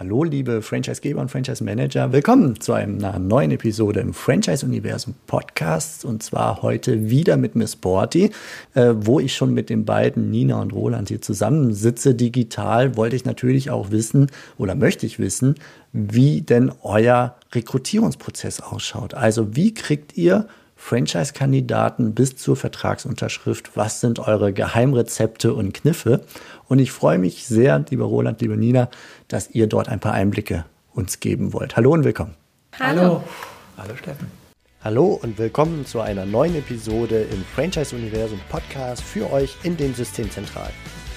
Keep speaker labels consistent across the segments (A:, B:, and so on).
A: Hallo, liebe Franchisegeber und Franchise-Manager. Willkommen zu einer neuen Episode im Franchise-Universum Podcast. Und zwar heute wieder mit Miss Sporty, äh, wo ich schon mit den beiden Nina und Roland hier zusammensitze. Digital wollte ich natürlich auch wissen oder möchte ich wissen, wie denn euer Rekrutierungsprozess ausschaut. Also wie kriegt ihr Franchise-Kandidaten bis zur Vertragsunterschrift. Was sind eure Geheimrezepte und Kniffe? Und ich freue mich sehr, lieber Roland, liebe Nina, dass ihr dort ein paar Einblicke uns geben wollt. Hallo und willkommen.
B: Hallo. Hallo Steffen.
A: Hallo und willkommen zu einer neuen Episode im Franchise-Universum Podcast für euch in den Systemzentralen.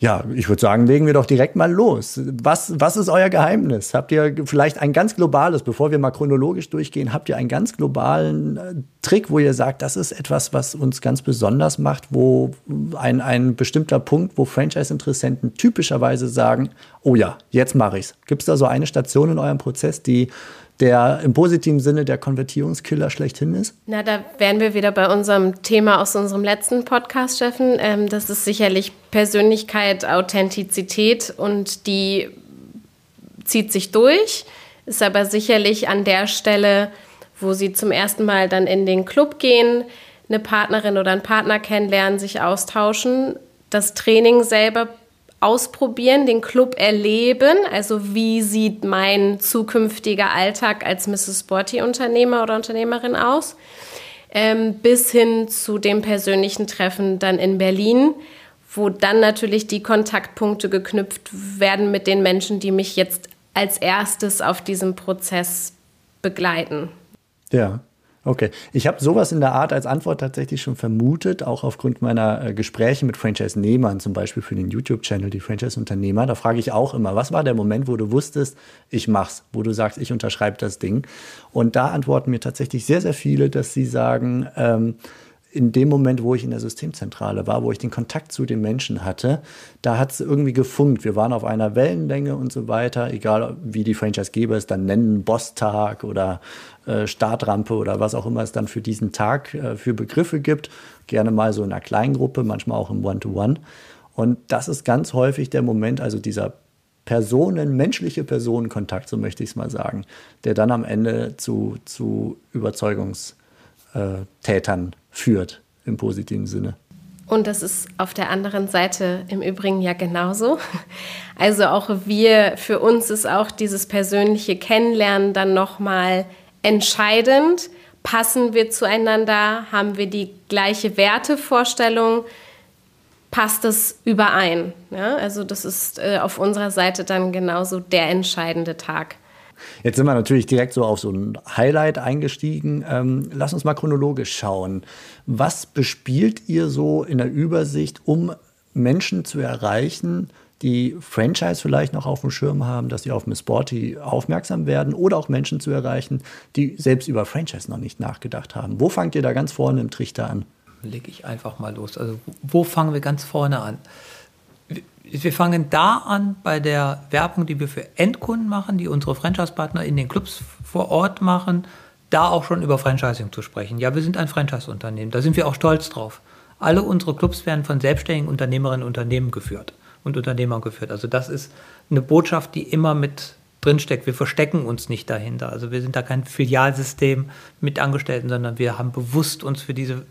A: Ja, ich würde sagen, legen wir doch direkt mal los. Was, was ist euer Geheimnis? Habt ihr vielleicht ein ganz globales, bevor wir mal chronologisch durchgehen, habt ihr einen ganz globalen äh, Trick, wo ihr sagt, das ist etwas, was uns ganz besonders macht, wo ein, ein bestimmter Punkt, wo Franchise-Interessenten typischerweise sagen, oh ja, jetzt mache ich's. Gibt es da so eine Station in eurem Prozess, die der im positiven Sinne der Konvertierungskiller schlechthin ist?
B: Na, da wären wir wieder bei unserem Thema aus unserem letzten Podcast, Steffen. Ähm, das ist sicherlich Persönlichkeit, Authentizität und die zieht sich durch, ist aber sicherlich an der Stelle, wo sie zum ersten Mal dann in den Club gehen, eine Partnerin oder einen Partner kennenlernen, sich austauschen, das Training selber ausprobieren, den Club erleben. Also wie sieht mein zukünftiger Alltag als Mrs. Sporty Unternehmer oder Unternehmerin aus? Ähm, bis hin zu dem persönlichen Treffen dann in Berlin, wo dann natürlich die Kontaktpunkte geknüpft werden mit den Menschen, die mich jetzt als erstes auf diesem Prozess begleiten.
A: Ja. Okay, ich habe sowas in der Art als Antwort tatsächlich schon vermutet, auch aufgrund meiner äh, Gespräche mit Franchise-Nehmern, zum Beispiel für den YouTube-Channel, die Franchise-Unternehmer. Da frage ich auch immer, was war der Moment, wo du wusstest, ich mach's, wo du sagst, ich unterschreibe das Ding? Und da antworten mir tatsächlich sehr, sehr viele, dass sie sagen, ähm, in dem Moment, wo ich in der Systemzentrale war, wo ich den Kontakt zu den Menschen hatte, da hat es irgendwie gefunkt. Wir waren auf einer Wellenlänge und so weiter, egal wie die Franchise-Geber es dann nennen, Boss-Tag oder äh, Startrampe oder was auch immer es dann für diesen Tag äh, für Begriffe gibt. Gerne mal so in einer Kleingruppe, manchmal auch im One-to-One. -One. Und das ist ganz häufig der Moment, also dieser Personen, menschliche Personenkontakt, so möchte ich es mal sagen, der dann am Ende zu, zu Überzeugungstätern führt im positiven Sinne.
B: Und das ist auf der anderen Seite im Übrigen ja genauso. Also auch wir, für uns ist auch dieses persönliche Kennenlernen dann nochmal entscheidend. Passen wir zueinander? Haben wir die gleiche Wertevorstellung? Passt es überein? Ja, also das ist äh, auf unserer Seite dann genauso der entscheidende Tag.
A: Jetzt sind wir natürlich direkt so auf so ein Highlight eingestiegen. Ähm, lass uns mal chronologisch schauen. Was bespielt ihr so in der Übersicht, um Menschen zu erreichen, die Franchise vielleicht noch auf dem Schirm haben, dass sie auf Miss Sporty aufmerksam werden oder auch Menschen zu erreichen, die selbst über Franchise noch nicht nachgedacht haben. Wo fangt ihr da ganz vorne im Trichter an?
C: Lege ich einfach mal los. Also wo fangen wir ganz vorne an? Wir fangen da an bei der Werbung, die wir für Endkunden machen, die unsere Franchise-Partner in den Clubs vor Ort machen, da auch schon über Franchising zu sprechen. Ja, wir sind ein Franchise-Unternehmen, da sind wir auch stolz drauf. Alle unsere Clubs werden von selbstständigen Unternehmerinnen und Unternehmen geführt und Unternehmern geführt. Also das ist eine Botschaft, die immer mit drinsteckt. Wir verstecken uns nicht dahinter. Also wir sind da kein Filialsystem mit Angestellten, sondern wir haben bewusst uns für diese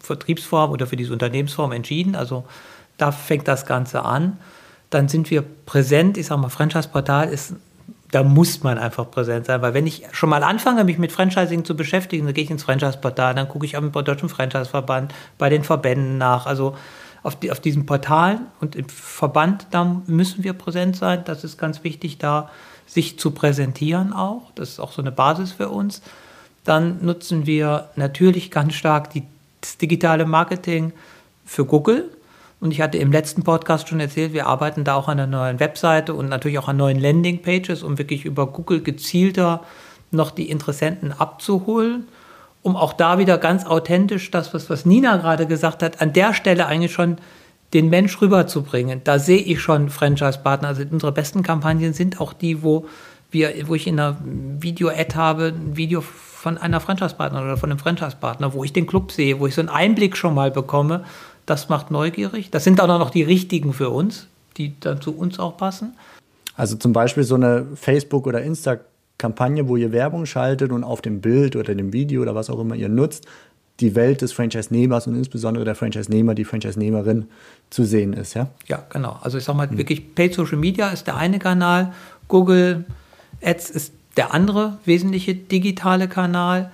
C: Vertriebsform oder für diese Unternehmensform entschieden. Also da fängt das Ganze an. Dann sind wir präsent. Ich sage mal, Franchise-Portal ist, da muss man einfach präsent sein, weil wenn ich schon mal anfange, mich mit Franchising zu beschäftigen, dann gehe ich ins Franchise-Portal, dann gucke ich am Deutschen Franchise-Verband, bei den Verbänden nach. Also auf, die, auf diesem Portal und im Verband, da müssen wir präsent sein. Das ist ganz wichtig, da sich zu präsentieren auch. Das ist auch so eine Basis für uns. Dann nutzen wir natürlich ganz stark die, das digitale Marketing für Google. Und ich hatte im letzten Podcast schon erzählt, wir arbeiten da auch an einer neuen Webseite und natürlich auch an neuen Landingpages, um wirklich über Google gezielter noch die Interessenten abzuholen, um auch da wieder ganz authentisch das, was, was Nina gerade gesagt hat, an der Stelle eigentlich schon den Mensch rüberzubringen. Da sehe ich schon Franchise-Partner. Also unsere besten Kampagnen sind auch die, wo wir, wo ich in einer Video-Ad habe, ein Video von einer Franchise-Partner oder von einem Franchise-Partner, wo ich den Club sehe, wo ich so einen Einblick schon mal bekomme. Das macht neugierig. Das sind dann auch noch die richtigen für uns, die dann zu uns auch passen.
A: Also zum Beispiel so eine Facebook- oder Insta-Kampagne, wo ihr Werbung schaltet und auf dem Bild oder dem Video oder was auch immer ihr nutzt, die Welt des Franchise-Nehmers und insbesondere der Franchise-Nehmer, die Franchise-Nehmerin zu sehen ist, ja?
C: Ja, genau. Also ich sage mal, mhm. wirklich Paid Social Media ist der eine Kanal, Google Ads ist der andere wesentliche digitale Kanal.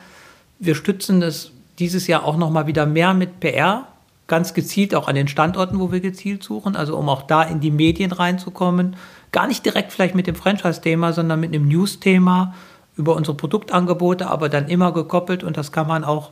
C: Wir stützen das dieses Jahr auch noch mal wieder mehr mit PR, ganz gezielt auch an den Standorten, wo wir gezielt suchen, also um auch da in die Medien reinzukommen. Gar nicht direkt vielleicht mit dem Franchise-Thema, sondern mit einem News-Thema über unsere Produktangebote, aber dann immer gekoppelt und das kann man auch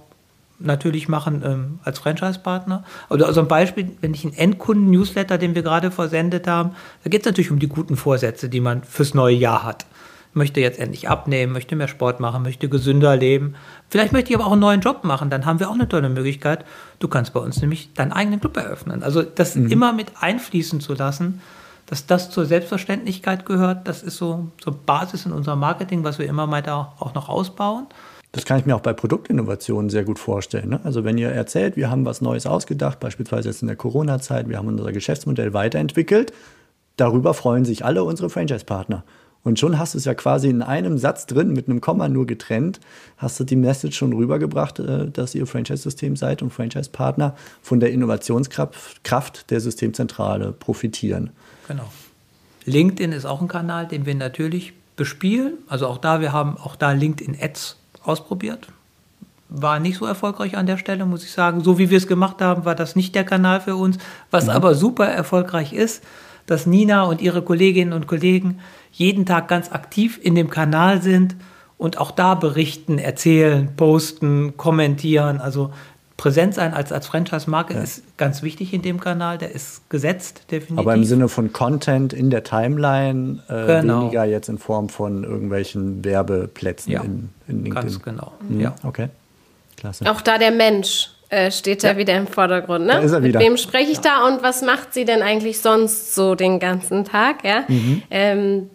C: natürlich machen ähm, als Franchise-Partner. Also, also ein Beispiel, wenn ich einen Endkunden-Newsletter, den wir gerade versendet haben, da geht es natürlich um die guten Vorsätze, die man fürs neue Jahr hat. Möchte jetzt endlich abnehmen, möchte mehr Sport machen, möchte gesünder leben. Vielleicht möchte ich aber auch einen neuen Job machen, dann haben wir auch eine tolle Möglichkeit. Du kannst bei uns nämlich deinen eigenen Club eröffnen. Also das mhm. immer mit einfließen zu lassen, dass das zur Selbstverständlichkeit gehört, das ist so zur Basis in unserem Marketing, was wir immer weiter auch noch ausbauen.
A: Das kann ich mir auch bei Produktinnovationen sehr gut vorstellen. Ne? Also wenn ihr erzählt, wir haben was Neues ausgedacht, beispielsweise jetzt in der Corona-Zeit, wir haben unser Geschäftsmodell weiterentwickelt, darüber freuen sich alle unsere Franchise-Partner. Und schon hast du es ja quasi in einem Satz drin, mit einem Komma nur getrennt, hast du die Message schon rübergebracht, äh, dass ihr Franchise-System seid und Franchise-Partner von der Innovationskraft der Systemzentrale profitieren.
C: Genau. LinkedIn ist auch ein Kanal, den wir natürlich bespielen. Also auch da, wir haben auch da LinkedIn Ads ausprobiert. War nicht so erfolgreich an der Stelle, muss ich sagen. So wie wir es gemacht haben, war das nicht der Kanal für uns. Was ja. aber super erfolgreich ist, dass Nina und ihre Kolleginnen und Kollegen jeden Tag ganz aktiv in dem Kanal sind und auch da berichten, erzählen, posten, kommentieren. Also präsent sein als, als Franchise-Marke ja. ist ganz wichtig in dem Kanal. Der ist gesetzt, definitiv.
A: Aber im Sinne von Content in der Timeline, äh, genau. weniger jetzt in Form von irgendwelchen Werbeplätzen
C: ja.
A: in,
C: in LinkedIn. Ganz genau.
A: Mhm. Ja. Okay.
B: Klasse. Auch da der Mensch äh, steht da ja. wieder im Vordergrund. Ne?
A: Da ist er wieder.
B: Mit wem spreche ich da und was macht sie denn eigentlich sonst so den ganzen Tag? Ja? Mhm. Ähm,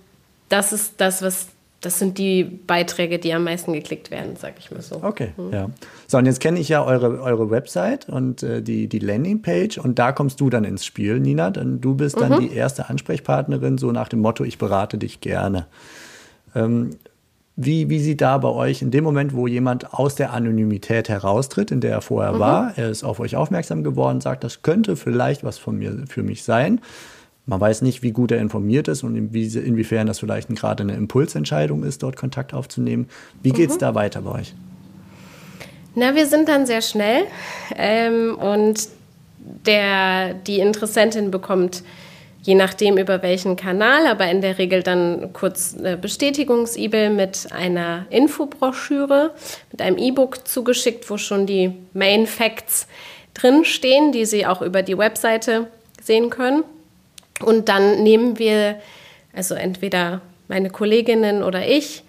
B: das ist das, was das sind die Beiträge, die am meisten geklickt werden, sag ich mal so.
A: Okay, mhm. ja. So, und jetzt kenne ich ja eure, eure Website und äh, die, die Landingpage und da kommst du dann ins Spiel, Nina. Denn du bist dann mhm. die erste Ansprechpartnerin, so nach dem Motto, ich berate dich gerne. Ähm, wie, wie sieht da bei euch in dem Moment, wo jemand aus der Anonymität heraustritt, in der er vorher mhm. war, er ist auf euch aufmerksam geworden, sagt, das könnte vielleicht was von mir für mich sein. Man weiß nicht, wie gut er informiert ist und inwiefern das vielleicht gerade eine Impulsentscheidung ist, dort Kontakt aufzunehmen. Wie geht es mhm. da weiter bei euch?
B: Na, wir sind dann sehr schnell ähm, und der, die Interessentin bekommt je nachdem über welchen Kanal, aber in der Regel dann kurz eine Bestätigungs-E-Mail mit einer Infobroschüre, mit einem E-Book zugeschickt, wo schon die Main Facts drinstehen, die Sie auch über die Webseite sehen können. Und dann nehmen wir, also entweder meine Kolleginnen oder ich,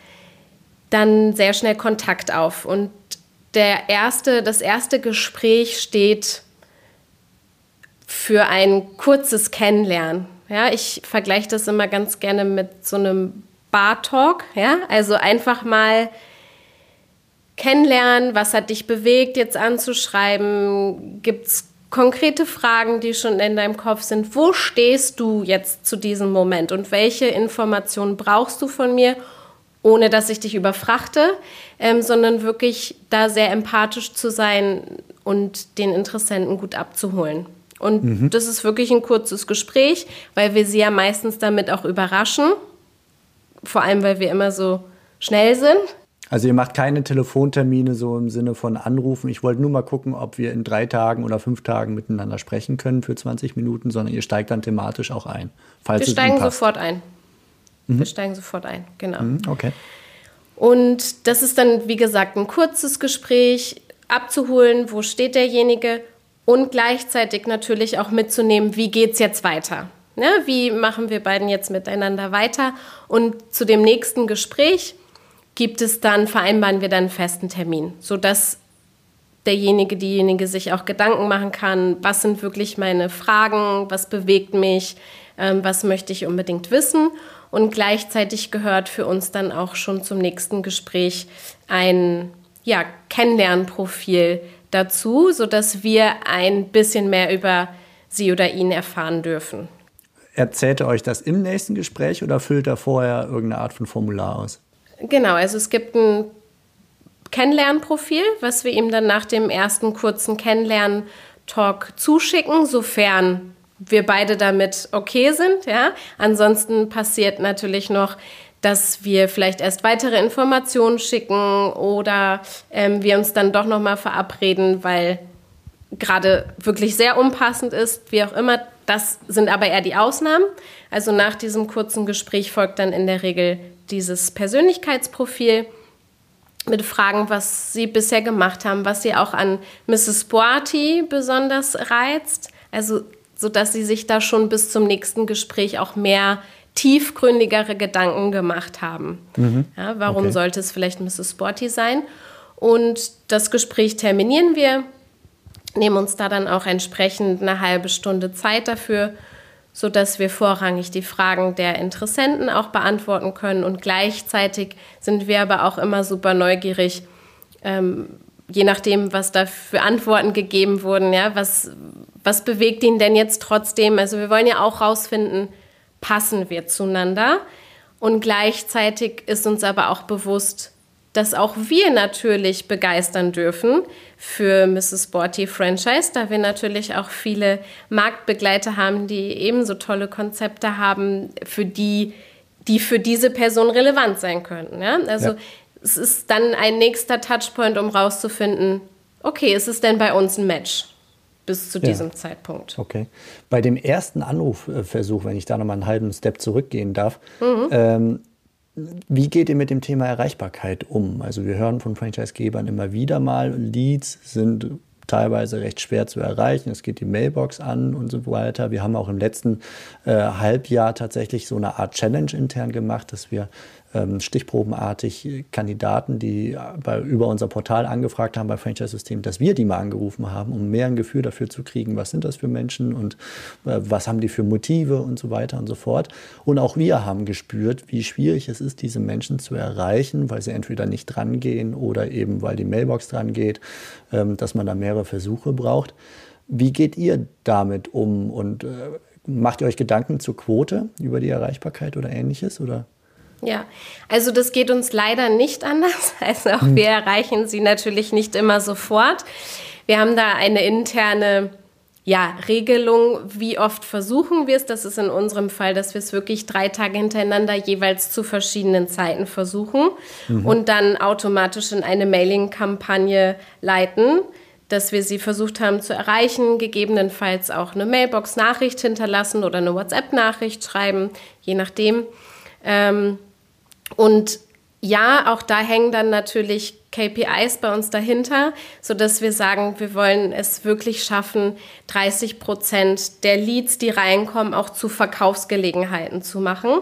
B: dann sehr schnell Kontakt auf. Und der erste, das erste Gespräch steht für ein kurzes Kennenlernen. Ja, ich vergleiche das immer ganz gerne mit so einem Bar-Talk. Ja? Also einfach mal kennenlernen, was hat dich bewegt, jetzt anzuschreiben? Gibt es konkrete Fragen, die schon in deinem Kopf sind. Wo stehst du jetzt zu diesem Moment und welche Informationen brauchst du von mir, ohne dass ich dich überfrachte, ähm, sondern wirklich da sehr empathisch zu sein und den Interessenten gut abzuholen. Und mhm. das ist wirklich ein kurzes Gespräch, weil wir sie ja meistens damit auch überraschen. Vor allem, weil wir immer so schnell sind.
A: Also ihr macht keine Telefontermine so im Sinne von Anrufen. Ich wollte nur mal gucken, ob wir in drei Tagen oder fünf Tagen miteinander sprechen können für 20 Minuten, sondern ihr steigt dann thematisch auch ein.
B: Falls wir steigen sofort ein. Mhm. Wir steigen sofort ein, genau. Mhm,
A: okay.
B: Und das ist dann, wie gesagt, ein kurzes Gespräch, abzuholen, wo steht derjenige und gleichzeitig natürlich auch mitzunehmen, wie geht es jetzt weiter. Ne? Wie machen wir beiden jetzt miteinander weiter? Und zu dem nächsten Gespräch gibt es dann, vereinbaren wir dann einen festen Termin, sodass derjenige, diejenige sich auch Gedanken machen kann, was sind wirklich meine Fragen, was bewegt mich, ähm, was möchte ich unbedingt wissen. Und gleichzeitig gehört für uns dann auch schon zum nächsten Gespräch ein ja, Kennenlernprofil dazu, sodass wir ein bisschen mehr über sie oder ihn erfahren dürfen.
A: Erzählt er euch das im nächsten Gespräch oder füllt er vorher irgendeine Art von Formular aus?
B: Genau, also es gibt ein Kennenlernprofil, was wir ihm dann nach dem ersten kurzen Kennenlern-Talk zuschicken, sofern wir beide damit okay sind. Ja? Ansonsten passiert natürlich noch, dass wir vielleicht erst weitere Informationen schicken oder ähm, wir uns dann doch noch mal verabreden, weil gerade wirklich sehr unpassend ist, wie auch immer. Das sind aber eher die Ausnahmen. Also nach diesem kurzen Gespräch folgt dann in der Regel dieses Persönlichkeitsprofil mit Fragen, was Sie bisher gemacht haben, was Sie auch an Mrs. Boati besonders reizt. Also so dass Sie sich da schon bis zum nächsten Gespräch auch mehr tiefgründigere Gedanken gemacht haben. Mhm. Ja, warum okay. sollte es vielleicht Mrs. Sporty sein? Und das Gespräch terminieren wir, nehmen uns da dann auch entsprechend eine halbe Stunde Zeit dafür, sodass wir vorrangig die Fragen der Interessenten auch beantworten können. Und gleichzeitig sind wir aber auch immer super neugierig, ähm, je nachdem, was da für Antworten gegeben wurden, ja, was, was bewegt ihn denn jetzt trotzdem? Also wir wollen ja auch rausfinden, passen wir zueinander. Und gleichzeitig ist uns aber auch bewusst, dass auch wir natürlich begeistern dürfen für Mrs. Sporty Franchise, da wir natürlich auch viele Marktbegleiter haben, die ebenso tolle Konzepte haben, für die, die für diese Person relevant sein könnten. Ja? Also ja. es ist dann ein nächster Touchpoint, um rauszufinden, okay, ist es denn bei uns ein Match? bis zu diesem ja. Zeitpunkt.
A: Okay. Bei dem ersten Anrufversuch, wenn ich da nochmal einen halben Step zurückgehen darf, mhm. ähm, wie geht ihr mit dem Thema Erreichbarkeit um? Also wir hören von Franchisegebern immer wieder mal, Leads sind teilweise recht schwer zu erreichen. Es geht die Mailbox an und so weiter. Wir haben auch im letzten äh, Halbjahr tatsächlich so eine Art Challenge intern gemacht, dass wir stichprobenartig Kandidaten, die bei, über unser Portal angefragt haben bei Franchise System, dass wir die mal angerufen haben, um mehr ein Gefühl dafür zu kriegen, was sind das für Menschen und äh, was haben die für Motive und so weiter und so fort. Und auch wir haben gespürt, wie schwierig es ist, diese Menschen zu erreichen, weil sie entweder nicht drangehen oder eben weil die Mailbox dran geht, ähm, dass man da mehrere Versuche braucht. Wie geht ihr damit um und äh, macht ihr euch Gedanken zur Quote über die Erreichbarkeit oder ähnliches? Oder?
B: Ja, also das geht uns leider nicht anders. Also auch hm. wir erreichen sie natürlich nicht immer sofort. Wir haben da eine interne ja, Regelung, wie oft versuchen wir es. Das ist in unserem Fall, dass wir es wirklich drei Tage hintereinander jeweils zu verschiedenen Zeiten versuchen mhm. und dann automatisch in eine Mailing-Kampagne leiten, dass wir sie versucht haben zu erreichen, gegebenenfalls auch eine Mailbox-Nachricht hinterlassen oder eine WhatsApp-Nachricht schreiben, je nachdem. Ähm, und ja, auch da hängen dann natürlich KPIs bei uns dahinter, sodass wir sagen, wir wollen es wirklich schaffen, 30 Prozent der Leads, die reinkommen, auch zu Verkaufsgelegenheiten zu machen.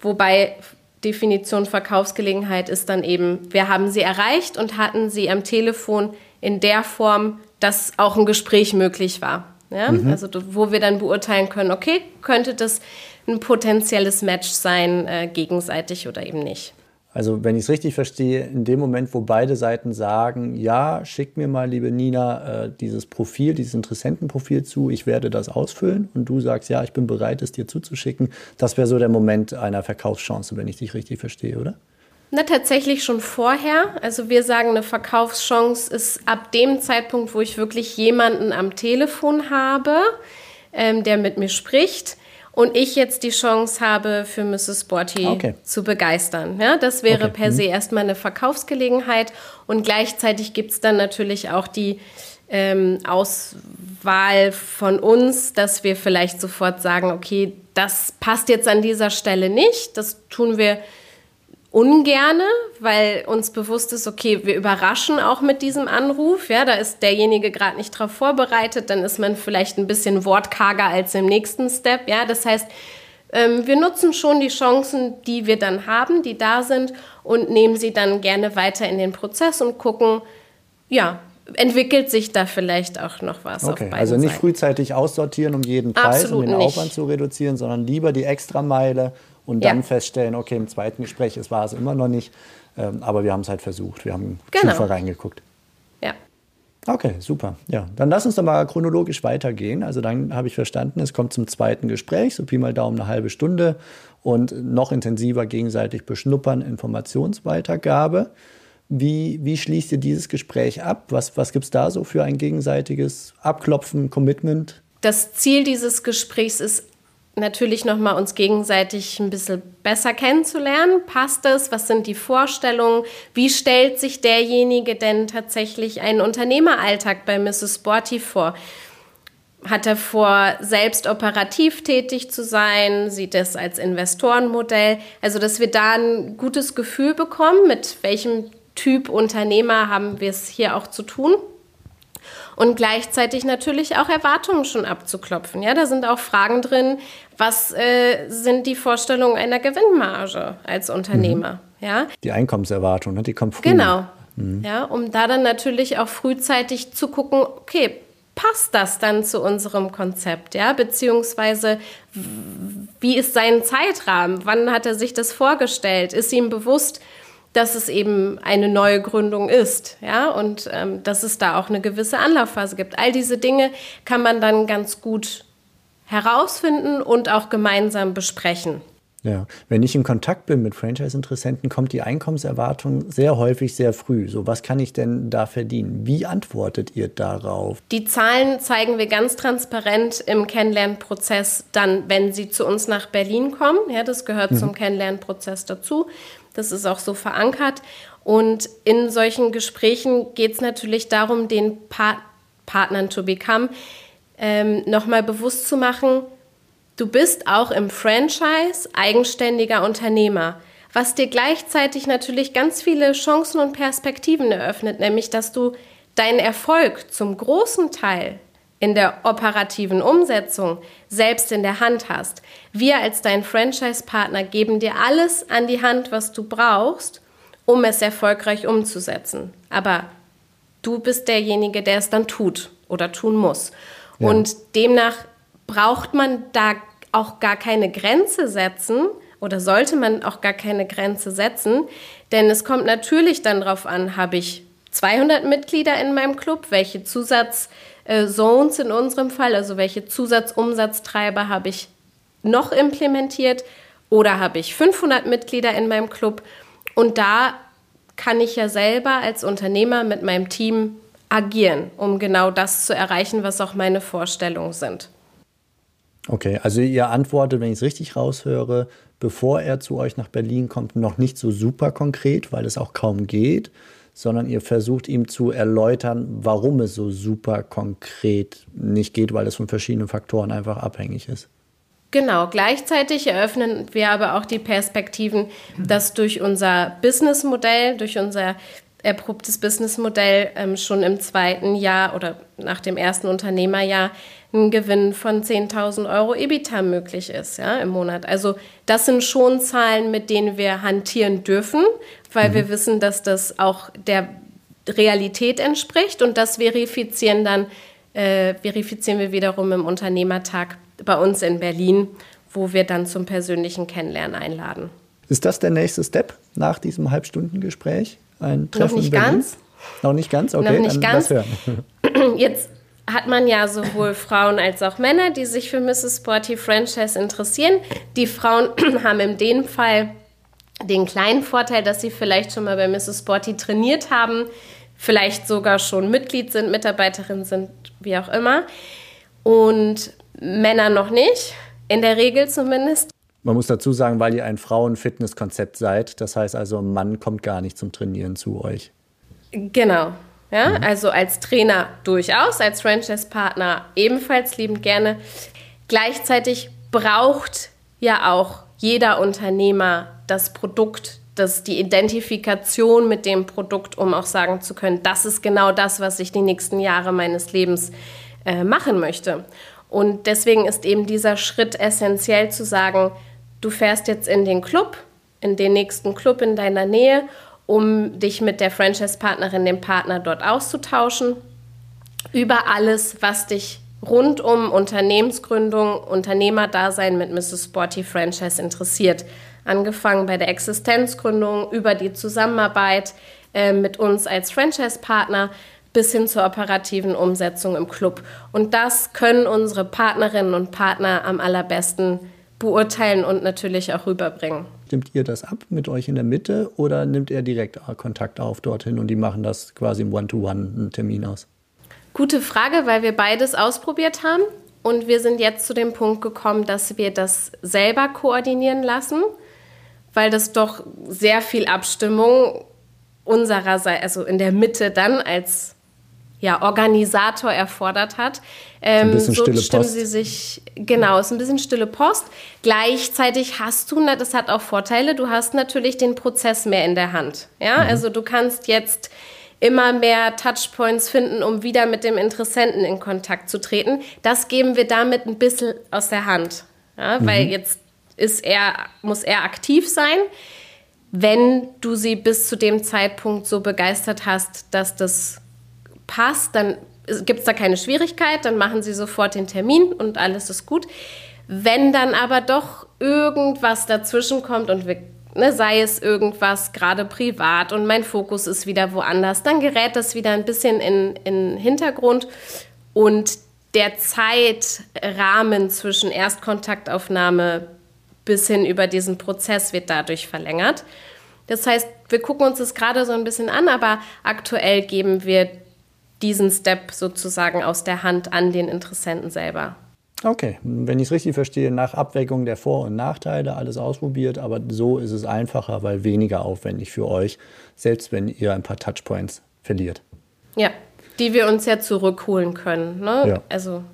B: Wobei Definition Verkaufsgelegenheit ist dann eben, wir haben sie erreicht und hatten sie am Telefon in der Form, dass auch ein Gespräch möglich war. Ja? Mhm. Also wo wir dann beurteilen können, okay, könnte das ein potenzielles Match sein, äh, gegenseitig oder eben nicht.
A: Also wenn ich es richtig verstehe, in dem Moment, wo beide Seiten sagen, ja, schick mir mal, liebe Nina, äh, dieses Profil, dieses Interessentenprofil zu, ich werde das ausfüllen und du sagst, ja, ich bin bereit, es dir zuzuschicken, das wäre so der Moment einer Verkaufschance, wenn ich dich richtig verstehe, oder?
B: Na, tatsächlich schon vorher. Also wir sagen, eine Verkaufschance ist ab dem Zeitpunkt, wo ich wirklich jemanden am Telefon habe, ähm, der mit mir spricht und ich jetzt die Chance habe, für Mrs. Sporty okay. zu begeistern. Ja, das wäre okay. per se mhm. erstmal eine Verkaufsgelegenheit und gleichzeitig gibt es dann natürlich auch die ähm, Auswahl von uns, dass wir vielleicht sofort sagen, okay, das passt jetzt an dieser Stelle nicht, das tun wir ungerne, weil uns bewusst ist, okay, wir überraschen auch mit diesem Anruf. Ja, da ist derjenige gerade nicht darauf vorbereitet, dann ist man vielleicht ein bisschen wortkarger als im nächsten Step. Ja, das heißt, ähm, wir nutzen schon die Chancen, die wir dann haben, die da sind und nehmen sie dann gerne weiter in den Prozess und gucken, ja, entwickelt sich da vielleicht auch noch was.
A: Okay, also nicht
B: Seiten.
A: frühzeitig aussortieren um jeden Preis,
B: Absolut
A: um den
B: nicht.
A: Aufwand zu reduzieren, sondern lieber die Extrameile und dann
B: Ja.
A: feststellen, okay, im zweiten Gespräch es war es immer noch nicht, ähm, aber wir haben es halt versucht, wir haben
B: Genau.
A: tiefer reingeguckt.
B: Ja.
A: Okay, super. Ja, dann lass uns doch mal chronologisch weitergehen. Also dann habe ich verstanden, es kommt zum zweiten Gespräch, so Pi mal Daumen eine halbe Stunde und noch intensiver gegenseitig beschnuppern, Informationsweitergabe. Wie, wie schließt ihr dieses Gespräch ab? Was, was gibt es da so für ein gegenseitiges Abklopfen, Commitment?
B: Das Ziel dieses Gesprächs ist natürlich nochmal uns gegenseitig ein bisschen besser kennenzulernen. Passt es? Was sind die Vorstellungen? Wie stellt sich derjenige denn tatsächlich einen Unternehmeralltag bei Mrs. Sporty vor? Hat er vor, selbst operativ tätig zu sein? Sieht es als Investorenmodell? Also, dass wir da ein gutes Gefühl bekommen, mit welchem Typ Unternehmer haben wir es hier auch zu tun und gleichzeitig natürlich auch Erwartungen schon abzuklopfen. Ja, da sind auch Fragen drin, was äh, sind die Vorstellungen einer Gewinnmarge als Unternehmer? Ja,
A: Die Einkommenserwartung, ne? die kommt früh.
B: genau. Ja, um da dann natürlich auch frühzeitig zu gucken, okay, passt das dann zu unserem Konzept, ja, beziehungsweise wie ist sein Zeitrahmen? Wann hat er sich das vorgestellt? Ist ihm bewusst, dass es eben eine neue Gründung ist, ja, und ähm, dass es da auch eine gewisse Anlaufphase gibt. All diese Dinge kann man dann ganz gut herausfinden und auch gemeinsam besprechen.
A: Ja, wenn ich in Kontakt bin mit Franchise-Interessenten, kommt die Einkommenserwartung sehr häufig sehr früh. So, was kann ich denn da verdienen? Wie antwortet ihr darauf?
B: Die Zahlen zeigen wir ganz transparent im Kennenlernprozess dann, wenn sie zu uns nach Berlin kommen. Ja, das gehört zum Kennenlernprozess dazu. Das ist auch so verankert. Und in solchen Gesprächen geht es natürlich darum, den pa Partnern to become ähm, nochmal bewusst zu machen, du bist auch im Franchise eigenständiger Unternehmer, was dir gleichzeitig natürlich ganz viele Chancen und Perspektiven eröffnet, nämlich dass du deinen Erfolg zum großen Teil in der operativen Umsetzung selbst in der Hand hast. Wir als dein Franchise-Partner geben dir alles an die Hand, was du brauchst, um es erfolgreich umzusetzen. Aber du bist derjenige, der es dann tut oder tun muss.
A: Ja.
B: Und demnach braucht man da auch gar keine Grenze setzen oder sollte man auch gar keine Grenze setzen, denn es kommt natürlich dann darauf an, habe ich 200 Mitglieder in meinem Club, welche Zusatzzones in unserem Fall, also welche Zusatzumsatztreiber habe ich noch implementiert oder habe ich 500 Mitglieder in meinem Club und da kann ich ja selber als Unternehmer mit meinem Team agieren, um genau das zu erreichen, was auch meine Vorstellungen sind.
A: Okay, also ihr antwortet, wenn ich es richtig raushöre, bevor er zu euch nach Berlin kommt, noch nicht so super konkret, weil es auch kaum geht, sondern ihr versucht ihm zu erläutern, warum es so super konkret nicht geht, weil es von verschiedenen Faktoren einfach abhängig ist.
B: Genau, gleichzeitig eröffnen wir aber auch die Perspektiven, dass durch unser Businessmodell, durch unser erprobtes Businessmodell ähm, schon im zweiten Jahr oder nach dem ersten Unternehmerjahr ein Gewinn von 10.000 Euro EBITDA möglich ist ja, im Monat. Also das sind schon Zahlen, mit denen wir hantieren dürfen, weil wir wissen, dass das auch der Realität entspricht und das verifizieren dann äh, verifizieren wir wiederum im Unternehmertag bei uns in Berlin, wo wir dann zum persönlichen Kennenlernen einladen.
A: Ist das der nächste Step nach diesem Halbstundengespräch? Ein Treffen
B: nicht
A: in Berlin?
B: ganz.
A: Noch nicht ganz? Okay,
B: Noch nicht ganz. Jetzt hat man ja sowohl Frauen als auch Männer, die sich für Mrs. Sporty Franchise interessieren. Die Frauen haben in dem Fall den kleinen Vorteil, dass sie vielleicht schon mal bei Mrs. Sporty trainiert haben, vielleicht sogar schon Mitglied sind, Mitarbeiterin sind, wie auch immer. Und Männer noch nicht, in der Regel zumindest.
A: Man muss dazu sagen, weil ihr ein Frauen-Fitness-Konzept seid. Das heißt also, ein Mann kommt gar nicht zum Trainieren zu euch.
B: Genau. Ja, also als Trainer durchaus, als Franchise-Partner ebenfalls liebend gerne. Gleichzeitig braucht ja auch jeder Unternehmer das Produkt, das, die Identifikation mit dem Produkt, um auch sagen zu können, das ist genau das, was ich die nächsten Jahre meines Lebens äh, machen möchte. Und deswegen ist eben dieser Schritt essentiell zu sagen, du fährst jetzt in den Club, in den nächsten Club in deiner Nähe um dich mit der Franchise-Partnerin, dem Partner dort auszutauschen über alles, was dich rund um Unternehmensgründung, Unternehmerdasein mit Mrs. Sporty Franchise interessiert. Angefangen bei der Existenzgründung, über die Zusammenarbeit äh, mit uns als Franchise-Partner bis hin zur operativen Umsetzung im Club. Und das können unsere Partnerinnen und Partner am allerbesten beurteilen und natürlich auch rüberbringen.
A: Stimmt ihr das ab mit euch in der Mitte oder nimmt er direkt Kontakt auf dorthin und die machen das quasi im One-to-One einen Termin aus?
B: Gute Frage, weil wir beides ausprobiert haben und wir sind jetzt zu dem Punkt gekommen, dass wir das selber koordinieren lassen, weil das doch sehr viel Abstimmung unsererseits, also in der Mitte dann als ja, Organisator erfordert hat.
A: Ähm, so stimmen
B: Post. sie sich, genau, ist ein bisschen stille Post. Gleichzeitig hast du, das hat auch Vorteile, du hast natürlich den Prozess mehr in der Hand. Ja, mhm. also du kannst jetzt immer mehr Touchpoints finden, um wieder mit dem Interessenten in Kontakt zu treten. Das geben wir damit ein bisschen aus der Hand. Ja, mhm. Weil jetzt ist er, muss er aktiv sein. Wenn du sie bis zu dem Zeitpunkt so begeistert hast, dass das passt, dann gibt es da keine Schwierigkeit, dann machen sie sofort den Termin und alles ist gut. Wenn dann aber doch irgendwas dazwischen kommt und wir, ne, sei es irgendwas gerade privat und mein Fokus ist wieder woanders, dann gerät das wieder ein bisschen in den Hintergrund und der Zeitrahmen zwischen Erstkontaktaufnahme bis hin über diesen Prozess wird dadurch verlängert. Das heißt, wir gucken uns das gerade so ein bisschen an, aber aktuell geben wir diesen Step sozusagen aus der Hand an den Interessenten selber.
A: Okay, wenn ich es richtig verstehe, nach Abwägung der Vor- und Nachteile alles ausprobiert, aber so ist es einfacher, weil weniger aufwendig für euch, selbst wenn ihr ein paar Touchpoints verliert.
B: Ja, die wir uns ja zurückholen können. Ne?
A: Ja.
B: Also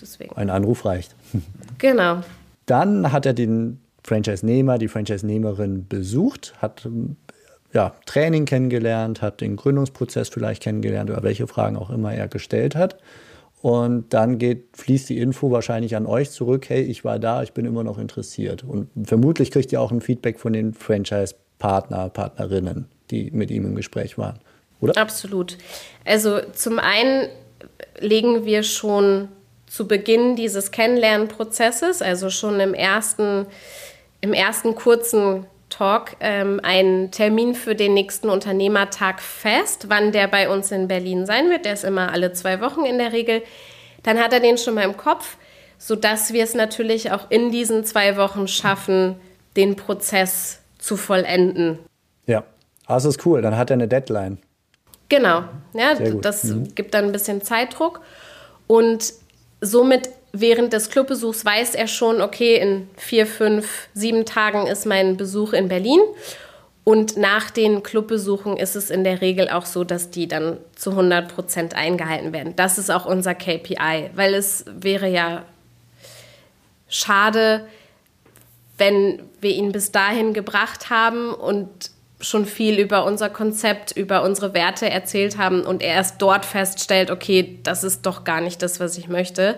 B: deswegen.
A: Ein Anruf reicht.
B: Genau.
A: Dann hat er den Franchise-Nehmer, die Franchise-Nehmerin besucht, hat ja, Training kennengelernt, hat den Gründungsprozess vielleicht kennengelernt oder welche Fragen auch immer er gestellt hat. Und dann geht, fließt die Info wahrscheinlich an euch zurück, hey, ich war da, ich bin immer noch interessiert. Und vermutlich kriegt ihr auch ein Feedback von den Franchise-Partner, Partnerinnen, die mit ihm im Gespräch waren, oder?
B: Absolut. Also zum einen legen wir schon zu Beginn dieses Kennenlernprozesses, also schon im ersten, im ersten kurzen Talk ähm, einen Termin für den nächsten Unternehmertag fest, wann der bei uns in Berlin sein wird. Der ist immer alle zwei Wochen in der Regel. Dann hat er den schon mal im Kopf, sodass wir es natürlich auch in diesen zwei Wochen schaffen, den Prozess zu vollenden.
A: Ja, also ist cool. Dann hat er eine Deadline.
B: Genau, ja, das mhm. gibt dann ein bisschen Zeitdruck. Und somit während des Clubbesuchs weiß er schon, okay, in vier, fünf, sieben Tagen ist mein Besuch in Berlin. Und nach den Clubbesuchen ist es in der Regel auch so, dass die dann zu 100 Prozent eingehalten werden. Das ist auch unser KPI, weil es wäre ja schade, wenn wir ihn bis dahin gebracht haben und schon viel über unser Konzept, über unsere Werte erzählt haben und er erst dort feststellt, okay, das ist doch gar nicht das, was ich möchte.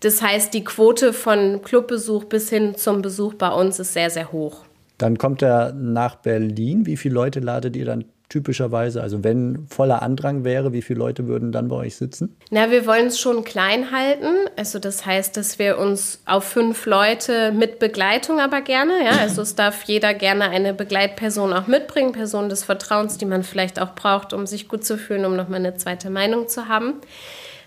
B: Das heißt, die Quote von Clubbesuch bis hin zum Besuch bei uns ist sehr, sehr hoch.
A: Dann kommt er nach Berlin. Wie viele Leute ladet ihr dann typischerweise? Also wenn voller Andrang wäre, wie viele Leute würden dann bei euch sitzen?
B: Na, wir wollen es schon klein halten. Also das heißt, dass wir uns auf fünf Leute mit Begleitung aber gerne, ja, also es darf jeder gerne eine Begleitperson auch mitbringen, Person des Vertrauens, die man vielleicht auch braucht, um sich gut zu fühlen, um nochmal eine zweite Meinung zu haben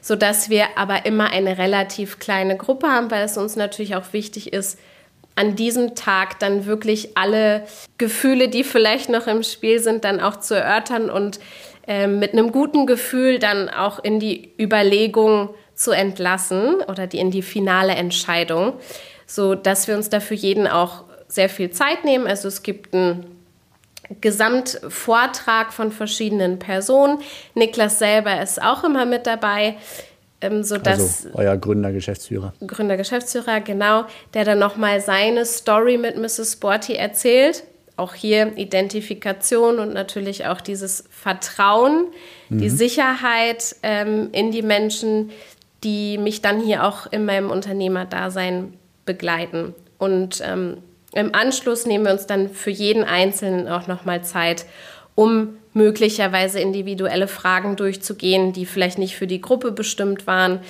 B: sodass wir aber immer eine relativ kleine Gruppe haben, weil es uns natürlich auch wichtig ist, an diesem Tag dann wirklich alle Gefühle, die vielleicht noch im Spiel sind, dann auch zu erörtern und äh, mit einem guten Gefühl dann auch in die Überlegung zu entlassen oder die, in die finale Entscheidung, so dass wir uns dafür jeden auch sehr viel Zeit nehmen. Also es gibt ein Gesamtvortrag von verschiedenen Personen. Niklas selber ist auch immer mit dabei.
A: Ähm, sodass also euer Gründer, Geschäftsführer.
B: Gründer, Geschäftsführer, genau, der dann nochmal seine Story mit Mrs. Sporty erzählt. Auch hier Identifikation und natürlich auch dieses Vertrauen, mhm. die Sicherheit ähm, in die Menschen, die mich dann hier auch in meinem Unternehmerdasein begleiten. Und ähm, im Anschluss nehmen wir uns dann für jeden Einzelnen auch nochmal Zeit, um möglicherweise individuelle Fragen durchzugehen, die vielleicht nicht für die Gruppe bestimmt waren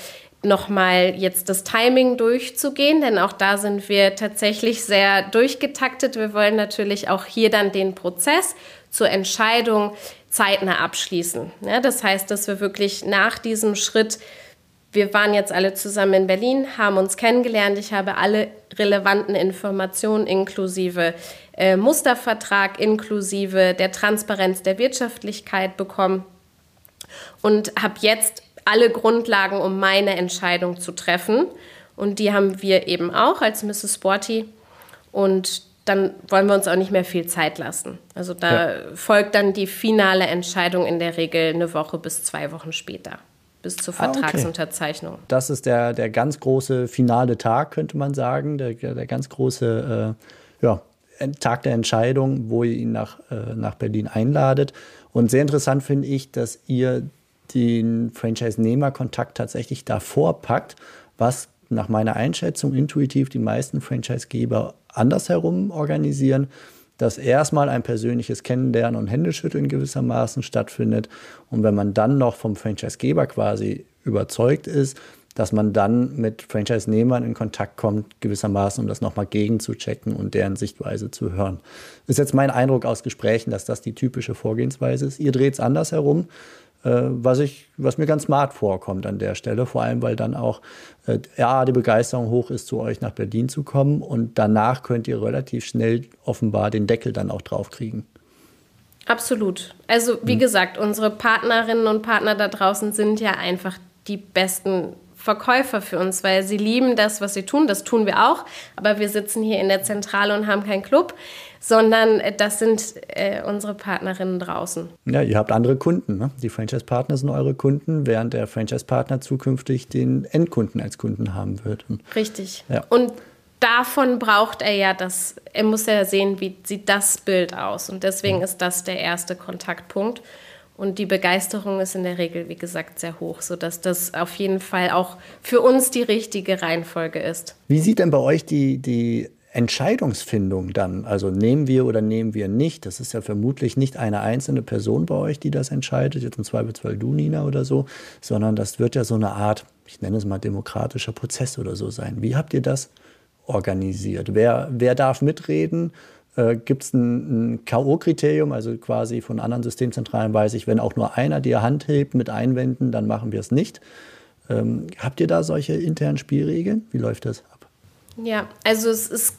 B: nochmal jetzt das Timing durchzugehen, denn auch da sind wir tatsächlich sehr durchgetaktet. Wir wollen natürlich auch hier dann den Prozess zur Entscheidung zeitnah abschließen. Ja, das heißt, dass wir wirklich nach diesem Schritt, wir waren jetzt alle zusammen in Berlin, haben uns kennengelernt, ich habe alle relevanten Informationen inklusive äh, Mustervertrag, inklusive der Transparenz der Wirtschaftlichkeit bekommen und habe jetzt alle Grundlagen, um meine Entscheidung zu treffen. Und die haben wir eben auch als Mrs. Sporty. Und dann wollen wir uns auch nicht mehr viel Zeit lassen. Also da ja. folgt dann die finale Entscheidung in der Regel eine Woche bis zwei Wochen später, bis zur Vertragsunterzeichnung. Ah, okay.
A: Das ist der, der ganz große finale Tag, könnte man sagen, der, der ganz große äh, ja, Tag der Entscheidung, wo ihr ihn nach, äh, nach Berlin einladet. Und sehr interessant finde ich, dass ihr den Franchise-Nehmer-Kontakt tatsächlich davor packt, was nach meiner Einschätzung intuitiv die meisten Franchise-Geber andersherum organisieren, dass erstmal ein persönliches Kennenlernen und Händeschütteln gewissermaßen stattfindet. Und wenn man dann noch vom Franchise-Geber quasi überzeugt ist, dass man dann mit Franchise-Nehmern in Kontakt kommt, gewissermaßen, um das nochmal gegenzuchecken und deren Sichtweise zu hören. Ist jetzt mein Eindruck aus Gesprächen, dass das die typische Vorgehensweise ist. Ihr dreht es anders herum. Äh, was, ich, was mir ganz smart vorkommt an der Stelle, vor allem weil dann auch äh, ja, die Begeisterung hoch ist, zu euch nach Berlin zu kommen und danach könnt ihr relativ schnell offenbar den Deckel dann auch drauf kriegen.
B: Absolut. Also wie hm. gesagt, unsere Partnerinnen und Partner da draußen sind ja einfach die besten Verkäufer für uns, weil sie lieben das, was sie tun. Das tun wir auch, aber wir sitzen hier in der Zentrale und haben keinen Club sondern äh, das sind äh, unsere Partnerinnen draußen.
A: Ja, ihr habt andere Kunden. Ne? Die Franchise-Partner sind eure Kunden, während der Franchise-Partner zukünftig den Endkunden als Kunden haben wird.
B: Richtig. Ja. Und davon braucht er ja das, er muss ja sehen, wie sieht das Bild aus. Und deswegen mhm. ist das der erste Kontaktpunkt. Und die Begeisterung ist in der Regel, wie gesagt, sehr hoch, sodass das auf jeden Fall auch für uns die richtige Reihenfolge ist.
A: Wie sieht denn bei euch die, die Entscheidungsfindung dann, also nehmen wir oder nehmen wir nicht, das ist ja vermutlich nicht eine einzelne Person bei euch, die das entscheidet, jetzt im Zweifelsfall du, Nina, oder so, sondern das wird ja so eine Art, ich nenne es mal demokratischer Prozess oder so sein. Wie habt ihr das organisiert? Wer, wer darf mitreden? Äh, Gibt es ein, ein K.O.-Kriterium, also quasi von anderen Systemzentralen weiß ich, wenn auch nur einer die Hand hebt mit Einwänden, dann machen wir es nicht. Ähm, habt ihr da solche internen Spielregeln? Wie läuft das ab?
B: Ja, also es ist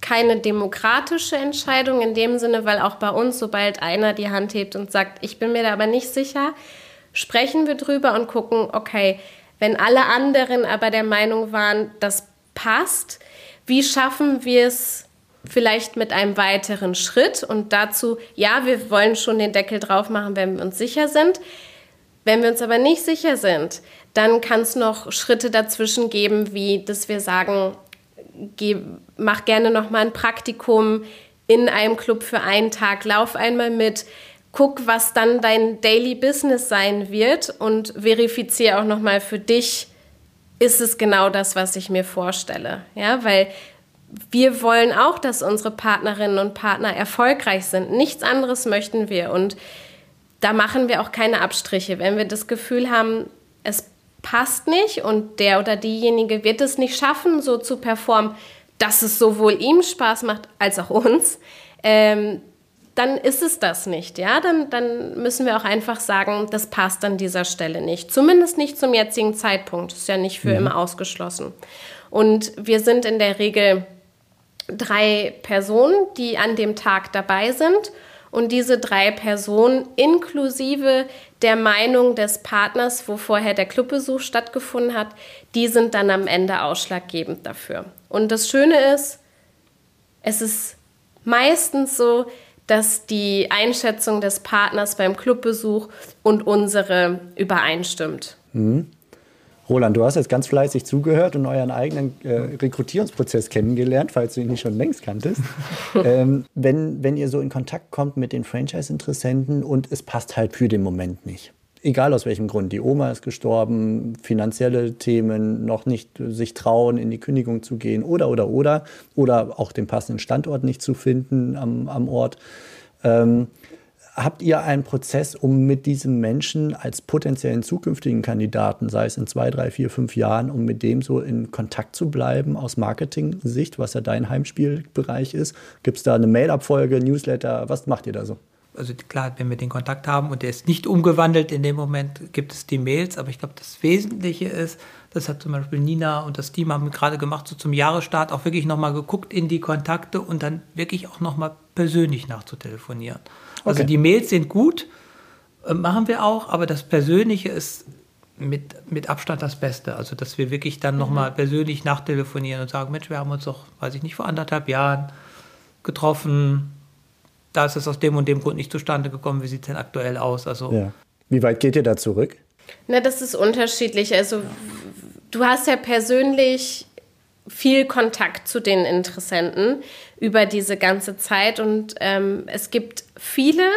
B: keine demokratische Entscheidung in dem Sinne, weil auch bei uns, sobald einer die Hand hebt und sagt, ich bin mir da aber nicht sicher, sprechen wir drüber und gucken, okay, wenn alle anderen aber der Meinung waren, das passt, wie schaffen wir es vielleicht mit einem weiteren Schritt und dazu, ja, wir wollen schon den Deckel drauf machen, wenn wir uns sicher sind. Wenn wir uns aber nicht sicher sind, dann kann es noch Schritte dazwischen geben, wie dass wir sagen, geh, mach gerne noch mal ein Praktikum in einem Club für einen Tag, lauf einmal mit, guck, was dann dein Daily Business sein wird und verifiziere auch noch mal für dich, ist es genau das, was ich mir vorstelle, ja, weil wir wollen auch, dass unsere Partnerinnen und Partner erfolgreich sind. Nichts anderes möchten wir und da machen wir auch keine Abstriche. Wenn wir das Gefühl haben, es passt nicht und der oder diejenige wird es nicht schaffen, so zu performen, dass es sowohl ihm Spaß macht als auch uns, ähm, dann ist es das nicht. Ja, dann, dann müssen wir auch einfach sagen, das passt an dieser Stelle nicht. Zumindest nicht zum jetzigen Zeitpunkt. Ist ja nicht für mhm. immer ausgeschlossen. Und wir sind in der Regel drei Personen, die an dem Tag dabei sind und diese drei Personen inklusive der Meinung des Partners, wo vorher der Clubbesuch stattgefunden hat, die sind dann am Ende ausschlaggebend dafür. Und das Schöne ist, es ist meistens so, dass die Einschätzung des Partners beim Clubbesuch und unsere übereinstimmt. Mhm.
A: Roland, du hast jetzt ganz fleißig zugehört und euren eigenen äh, Rekrutierungsprozess kennengelernt, falls du ihn nicht schon längst kanntest. ähm, wenn, wenn ihr so in Kontakt kommt mit den Franchise-Interessenten und es passt halt für den Moment nicht. Egal aus welchem Grund. Die Oma ist gestorben, finanzielle Themen, noch nicht sich trauen, in die Kündigung zu gehen oder, oder, oder. Oder auch den passenden Standort nicht zu finden am, am Ort. Ähm, habt ihr einen Prozess, um mit diesem Menschen als potenziellen zukünftigen Kandidaten, sei es in zwei, drei, vier, fünf Jahren, um mit dem so in Kontakt zu bleiben aus Marketing-Sicht, was ja dein Heimspielbereich ist? Gibt es da eine Mail-Abfolge, Newsletter? Was macht ihr da so?
C: Also klar, wenn wir den Kontakt haben und der ist nicht umgewandelt, in dem Moment gibt es die Mails, aber ich glaube, das Wesentliche ist, das hat zum Beispiel Nina und das Team haben gerade gemacht, so zum Jahresstart auch wirklich nochmal geguckt in die Kontakte und dann wirklich auch nochmal persönlich nachzutelefonieren. Also die Mails sind gut, äh, machen wir auch, aber das Persönliche ist mit, mit Abstand das Beste. Also, dass wir wirklich dann nochmal mhm. persönlich nachtelefonieren und sagen, Mensch, wir haben uns doch, weiß ich nicht, vor anderthalb Jahren getroffen. Da ist es aus dem und dem Grund nicht zustande gekommen. Wie sieht es denn aktuell aus? Also,
A: ja. Wie weit geht ihr da zurück?
B: Na, das ist unterschiedlich. Also, du hast ja persönlich viel Kontakt zu den Interessenten über diese ganze Zeit und ähm, es gibt viele,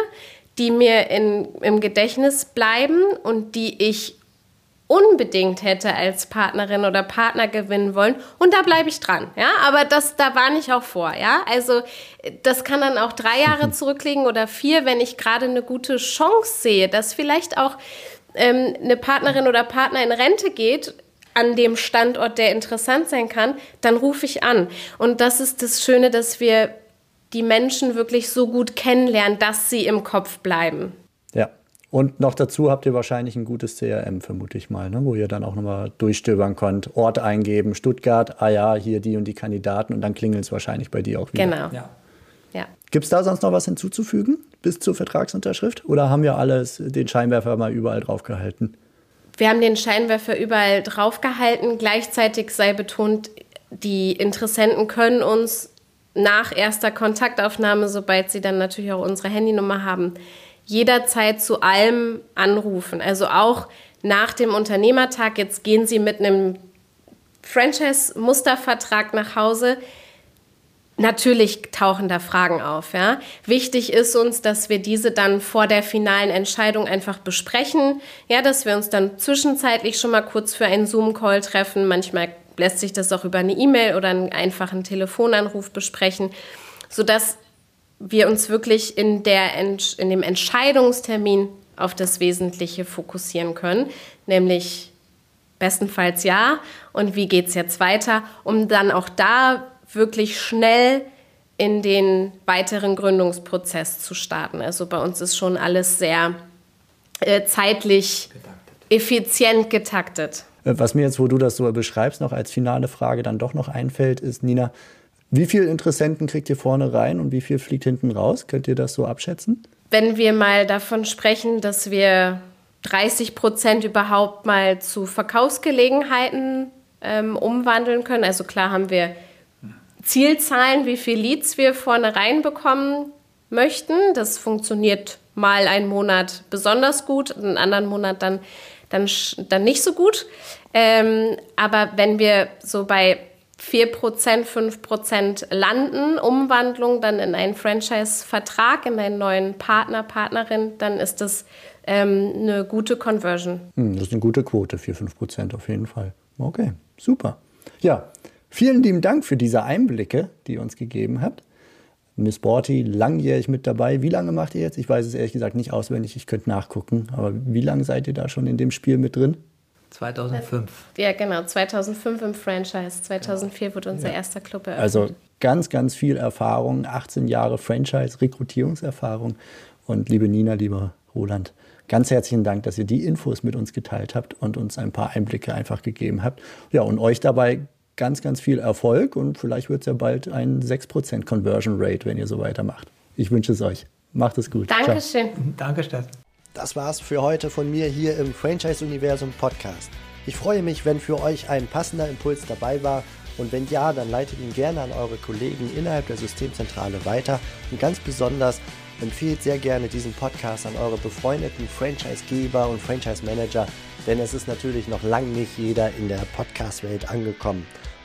B: die mir in, im Gedächtnis bleiben und die ich unbedingt hätte als Partnerin oder Partner gewinnen wollen. Und da bleibe ich dran, ja, aber das, da warne ich auch vor, ja, also das kann dann auch drei Jahre zurückliegen oder vier, wenn ich gerade eine gute Chance sehe, dass vielleicht auch ähm, eine Partnerin oder Partner in Rente geht, an dem Standort, der interessant sein kann, dann rufe ich an. Und das ist das Schöne, dass wir die Menschen wirklich so gut kennenlernen, dass sie im Kopf bleiben.
A: Ja. Und noch dazu habt ihr wahrscheinlich ein gutes CRM, vermute ich mal, ne? wo ihr dann auch nochmal durchstöbern könnt, Ort eingeben, Stuttgart, ah ja, hier die und die Kandidaten und dann klingelt es wahrscheinlich bei dir auch wieder.
B: Genau. Ja.
A: ja. Gibt es da sonst noch was hinzuzufügen bis zur Vertragsunterschrift? Oder haben wir alles den Scheinwerfer mal überall drauf gehalten?
B: Wir haben den Scheinwerfer überall draufgehalten. Gleichzeitig sei betont, die Interessenten können uns nach erster Kontaktaufnahme, sobald sie dann natürlich auch unsere Handynummer haben, jederzeit zu allem anrufen. Also auch nach dem Unternehmertag, jetzt gehen Sie mit einem Franchise-Mustervertrag nach Hause. Natürlich tauchen da Fragen auf. Ja? Wichtig ist uns, dass wir diese dann vor der finalen Entscheidung einfach besprechen. Ja, dass wir uns dann zwischenzeitlich schon mal kurz für einen Zoom-Call treffen. Manchmal lässt sich das auch über eine E-Mail oder einen einfachen Telefonanruf besprechen, sodass wir uns wirklich in, der, in dem Entscheidungstermin auf das Wesentliche fokussieren können, nämlich bestenfalls ja und wie geht es jetzt weiter, um dann auch da wirklich schnell in den weiteren Gründungsprozess zu starten. Also bei uns ist schon alles sehr äh, zeitlich getaktet. effizient getaktet.
A: Äh, was mir jetzt, wo du das so beschreibst, noch als finale Frage dann doch noch einfällt, ist, Nina, wie viele Interessenten kriegt ihr vorne rein und wie viel fliegt hinten raus? Könnt ihr das so abschätzen?
B: Wenn wir mal davon sprechen, dass wir 30 Prozent überhaupt mal zu Verkaufsgelegenheiten ähm, umwandeln können, also klar haben wir Zielzahlen, wie viele Leads wir vorne reinbekommen möchten. Das funktioniert mal einen Monat besonders gut, einen anderen Monat dann, dann, dann nicht so gut. Ähm, aber wenn wir so bei 4%, 5% landen, Umwandlung dann in einen Franchise-Vertrag, in einen neuen Partner, Partnerin, dann ist das ähm, eine gute Conversion.
A: Hm, das ist eine gute Quote, 4, 5% auf jeden Fall. Okay, super. Ja, Vielen lieben Dank für diese Einblicke, die ihr uns gegeben habt. Miss Borty, langjährig mit dabei. Wie lange macht ihr jetzt? Ich weiß es ehrlich gesagt nicht auswendig, ich könnte nachgucken. Aber wie lange seid ihr da schon in dem Spiel mit drin?
C: 2005.
B: Ja, genau, 2005 im Franchise. 2004 wurde unser ja. erster Club eröffnet.
A: Also ganz, ganz viel Erfahrung, 18 Jahre Franchise, Rekrutierungserfahrung. Und liebe Nina, lieber Roland, ganz herzlichen Dank, dass ihr die Infos mit uns geteilt habt und uns ein paar Einblicke einfach gegeben habt. Ja, und euch dabei ganz, ganz viel Erfolg und vielleicht wird es ja bald ein 6% Conversion Rate, wenn ihr so weitermacht. Ich wünsche es euch. Macht es gut.
B: Dankeschön.
C: Ciao. Danke, Steffen.
A: Das war's für heute von mir hier im Franchise-Universum Podcast. Ich freue mich, wenn für euch ein passender Impuls dabei war und wenn ja, dann leitet ihn gerne an eure Kollegen innerhalb der Systemzentrale weiter und ganz besonders empfehlt sehr gerne diesen Podcast an eure befreundeten Franchise-Geber und Franchise-Manager, denn es ist natürlich noch lange nicht jeder in der Podcast-Welt angekommen.